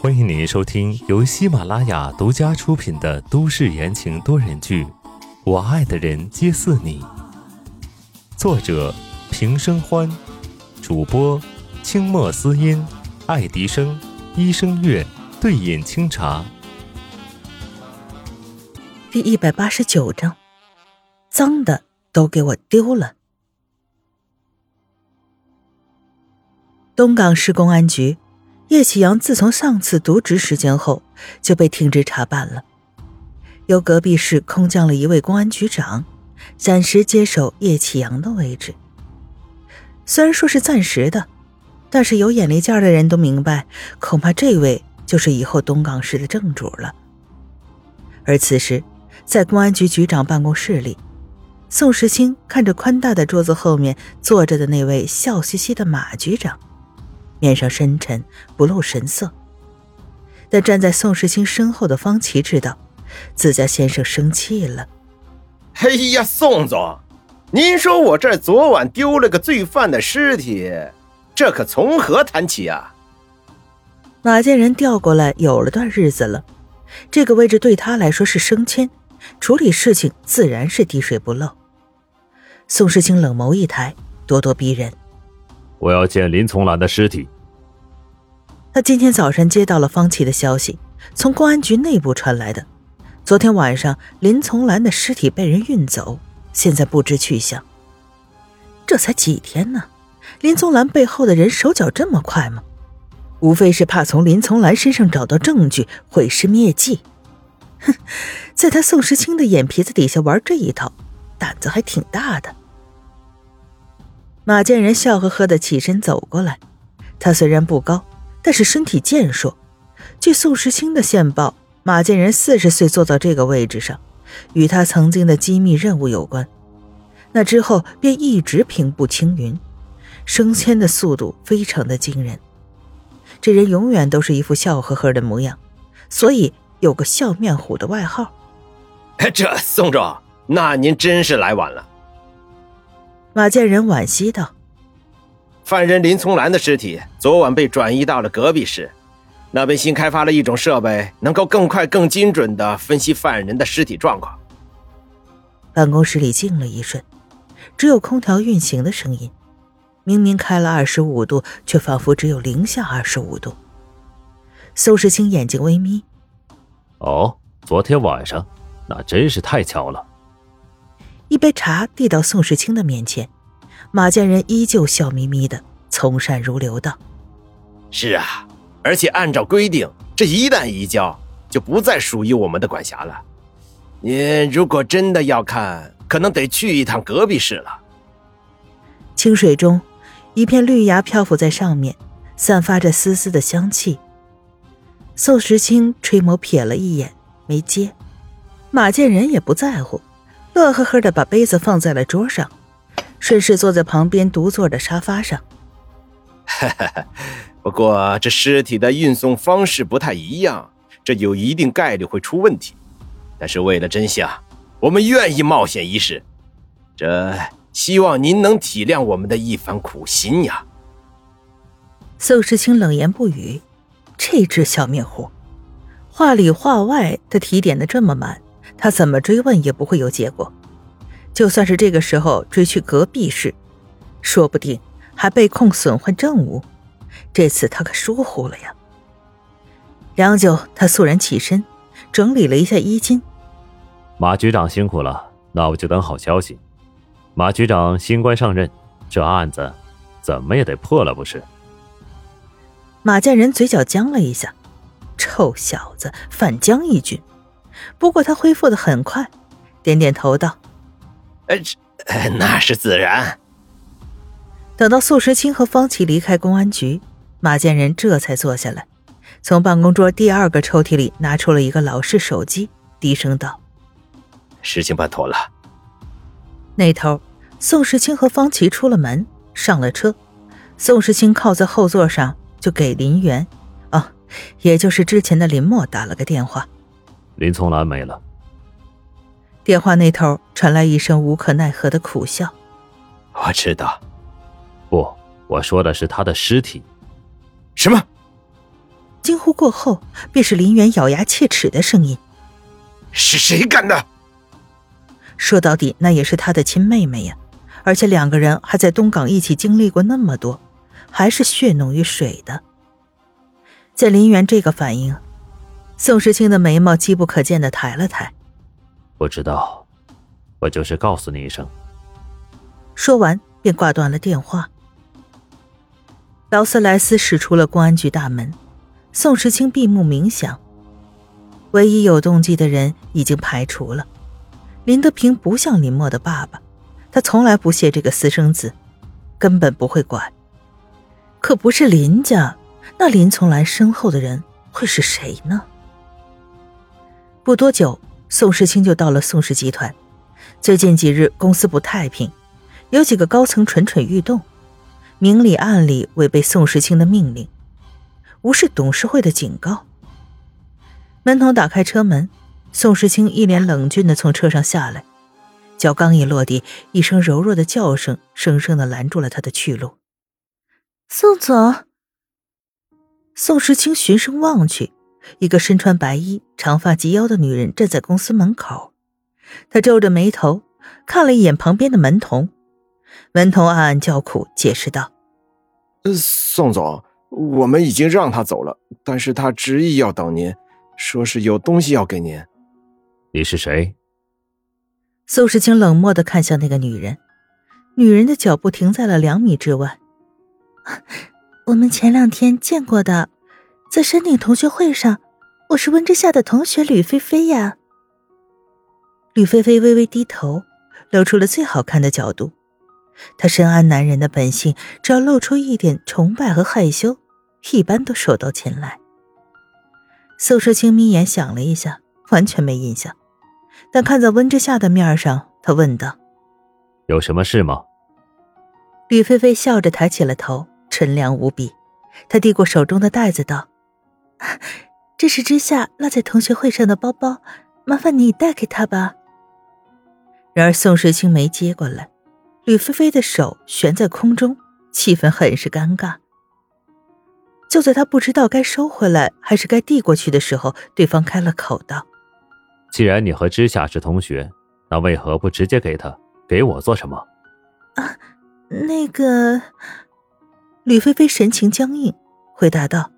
欢迎您收听由喜马拉雅独家出品的都市言情多人剧《我爱的人皆似你》，作者平生欢，主播清墨思音、爱迪生、一生月、对饮清茶。第一百八十九章，脏的都给我丢了。东港市公安局，叶启阳自从上次渎职事件后就被停职查办了，由隔壁市空降了一位公安局长，暂时接手叶启阳的位置。虽然说是暂时的，但是有眼力见的人都明白，恐怕这位就是以后东港市的正主了。而此时。在公安局局长办公室里，宋时清看着宽大的桌子后面坐着的那位笑嘻嘻的马局长，面上深沉不露神色。但站在宋世清身后的方琦知道，自家先生生气了。哎呀，宋总，您说我这昨晚丢了个罪犯的尸体，这可从何谈起啊？马建仁调过来有了段日子了，这个位置对他来说是升迁。处理事情自然是滴水不漏。宋世清冷眸一抬，咄咄逼人：“我要见林从兰的尸体。”他今天早上接到了方琦的消息，从公安局内部传来的。昨天晚上林从兰的尸体被人运走，现在不知去向。这才几天呢？林从兰背后的人手脚这么快吗？无非是怕从林从兰身上找到证据，毁尸灭迹。哼，在他宋时清的眼皮子底下玩这一套，胆子还挺大的。马建仁笑呵呵的起身走过来，他虽然不高，但是身体健硕。据宋时清的线报，马建仁四十岁坐到这个位置上，与他曾经的机密任务有关。那之后便一直平步青云，升迁的速度非常的惊人。这人永远都是一副笑呵呵的模样，所以。有个笑面虎的外号，这宋总，那您真是来晚了。马建仁惋惜道：“犯人林从兰的尸体昨晚被转移到了隔壁市，那边新开发了一种设备，能够更快、更精准的分析犯人的尸体状况。”办公室里静了一瞬，只有空调运行的声音。明明开了二十五度，却仿佛只有零下二十五度。宋时清眼睛微眯。哦，昨天晚上，那真是太巧了。一杯茶递到宋时清的面前，马建仁依旧笑眯眯的，从善如流道：“是啊，而且按照规定，这一旦移交，就不再属于我们的管辖了。您如果真的要看，可能得去一趟隔壁市了。”清水中，一片绿芽漂浮在上面，散发着丝丝的香气。宋时清垂眸瞥了一眼，没接。马建仁也不在乎，乐呵呵的把杯子放在了桌上，顺势坐在旁边独坐的沙发上。不过这尸体的运送方式不太一样，这有一定概率会出问题。但是为了真相，我们愿意冒险一试。这希望您能体谅我们的一番苦心呀。宋时清冷言不语。这只小面虎，话里话外的提点的这么满，他怎么追问也不会有结果。就算是这个时候追去隔壁市，说不定还被控损坏证物。这次他可疏忽了呀。良久，他肃然起身，整理了一下衣襟。马局长辛苦了，那我就等好消息。马局长新官上任，这案子怎么也得破了，不是？马家人嘴角僵了一下，臭小子反将一军。不过他恢复的很快，点点头道：“呃，那是自然。”等到素时清和方琦离开公安局，马建仁这才坐下来，从办公桌第二个抽屉里拿出了一个老式手机，低声道：“事情办妥了。”那头，宋时清和方琦出了门，上了车。宋时清靠在后座上。就给林元，哦，也就是之前的林墨打了个电话。林从兰没了。电话那头传来一声无可奈何的苦笑。我知道，不，我说的是他的尸体。什么？惊呼过后，便是林远咬牙切齿的声音：“是谁干的？”说到底，那也是他的亲妹妹呀，而且两个人还在东港一起经历过那么多，还是血浓于水的。在林远这个反应，宋时清的眉毛机不可见的抬了抬。不知道，我就是告诉你一声。说完便挂断了电话。劳斯莱斯驶出了公安局大门，宋时清闭目冥想。唯一有动机的人已经排除了。林德平不像林墨的爸爸，他从来不屑这个私生子，根本不会管。可不是林家，那林从来身后的人会是谁呢？不多久，宋时清就到了宋氏集团。最近几日，公司不太平，有几个高层蠢蠢欲动，明里暗里违背宋时清的命令，无视董事会的警告。门童打开车门。宋时清一脸冷峻的从车上下来，脚刚一落地，一声柔弱的叫声生生的拦住了他的去路。宋总。宋时清循声望去，一个身穿白衣、长发及腰的女人站在公司门口。她皱着眉头看了一眼旁边的门童，门童暗暗叫苦，解释道：“宋总，我们已经让他走了，但是他执意要等您，说是有东西要给您。”你是谁？宋时清冷漠的看向那个女人，女人的脚步停在了两米之外。我们前两天见过的，在山顶同学会上，我是温之夏的同学吕菲菲呀。吕菲菲微微低头，露出了最好看的角度。她深谙男人的本性，只要露出一点崇拜和害羞，一般都手到擒来。宋时清眯眼想了一下，完全没印象。但看在温之夏的面上，他问道：“有什么事吗？”吕菲菲笑着抬起了头，纯良无比。她递过手中的袋子道：“ 这是之夏落在同学会上的包包，麻烦你带给他吧。”然而宋时清没接过来，吕菲菲的手悬在空中，气氛很是尴尬。就在他不知道该收回来还是该递过去的时候，对方开了口道。既然你和之夏是同学，那为何不直接给他？给我做什么？啊，那个，吕菲菲神情僵硬，回答道：“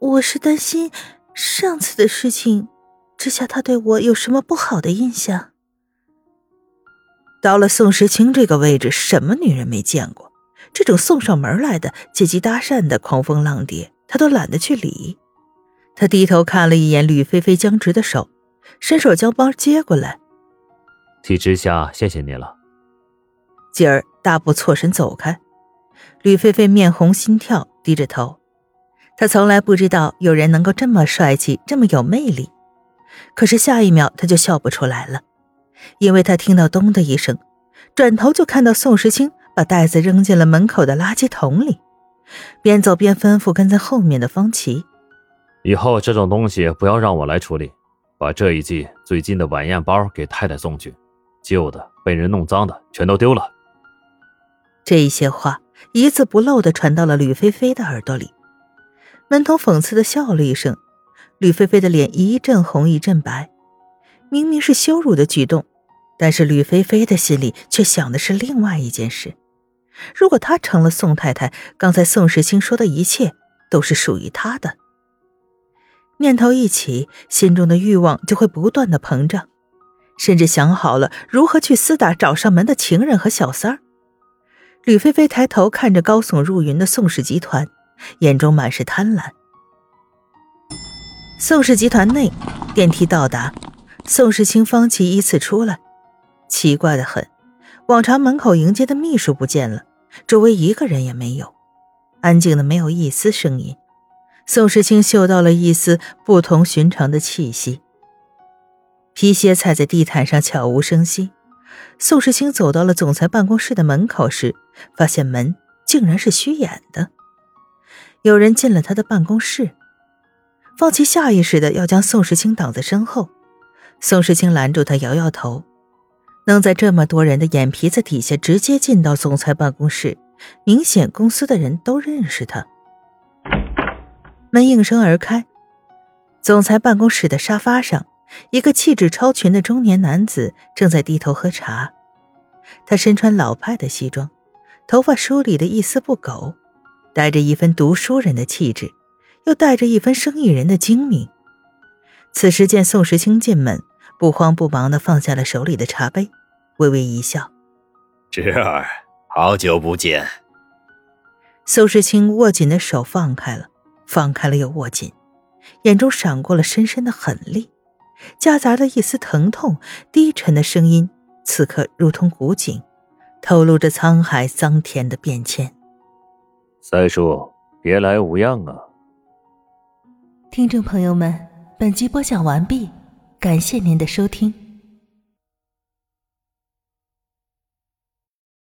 我是担心上次的事情，之下他对我有什么不好的印象。”到了宋时清这个位置，什么女人没见过？这种送上门来的借机搭讪的狂风浪蝶，他都懒得去理。他低头看了一眼吕菲菲僵直的手。伸手将包接过来，替之夏谢谢你了。继而大步错身走开。吕菲菲面红心跳，低着头。她从来不知道有人能够这么帅气，这么有魅力。可是下一秒，他就笑不出来了，因为他听到“咚”的一声，转头就看到宋时清把袋子扔进了门口的垃圾桶里，边走边吩咐跟在后面的方琦：“以后这种东西不要让我来处理。”把这一季最近的晚宴包给太太送去，旧的被人弄脏的全都丢了。这一些话一字不漏的传到了吕菲菲的耳朵里。门童讽刺的笑了一声，吕菲菲的脸一阵红一阵白。明明是羞辱的举动，但是吕菲菲的心里却想的是另外一件事：如果她成了宋太太，刚才宋时清说的一切都是属于她的。念头一起，心中的欲望就会不断的膨胀，甚至想好了如何去厮打找上门的情人和小三儿。吕菲菲抬头看着高耸入云的宋氏集团，眼中满是贪婪。宋氏集团内，电梯到达，宋世清、方琦依次出来。奇怪的很，往常门口迎接的秘书不见了，周围一个人也没有，安静的没有一丝声音。宋时清嗅到了一丝不同寻常的气息。皮鞋踩在地毯上，悄无声息。宋时清走到了总裁办公室的门口时，发现门竟然是虚掩的。有人进了他的办公室。方琦下意识的要将宋时清挡在身后，宋时清拦住他，摇摇头。能在这么多人的眼皮子底下直接进到总裁办公室，明显公司的人都认识他。门应声而开，总裁办公室的沙发上，一个气质超群的中年男子正在低头喝茶。他身穿老派的西装，头发梳理的一丝不苟，带着一分读书人的气质，又带着一分生意人的精明。此时见宋时清进门，不慌不忙的放下了手里的茶杯，微微一笑：“侄儿，好久不见。”宋时清握紧的手放开了，放开了又握紧，眼中闪过了深深的狠厉，夹杂着一丝疼痛，低沉的声音此刻如同古井，透露着沧海桑田的变迁。三叔，别来无恙啊！听众朋友们，本集播讲完毕，感谢您的收听。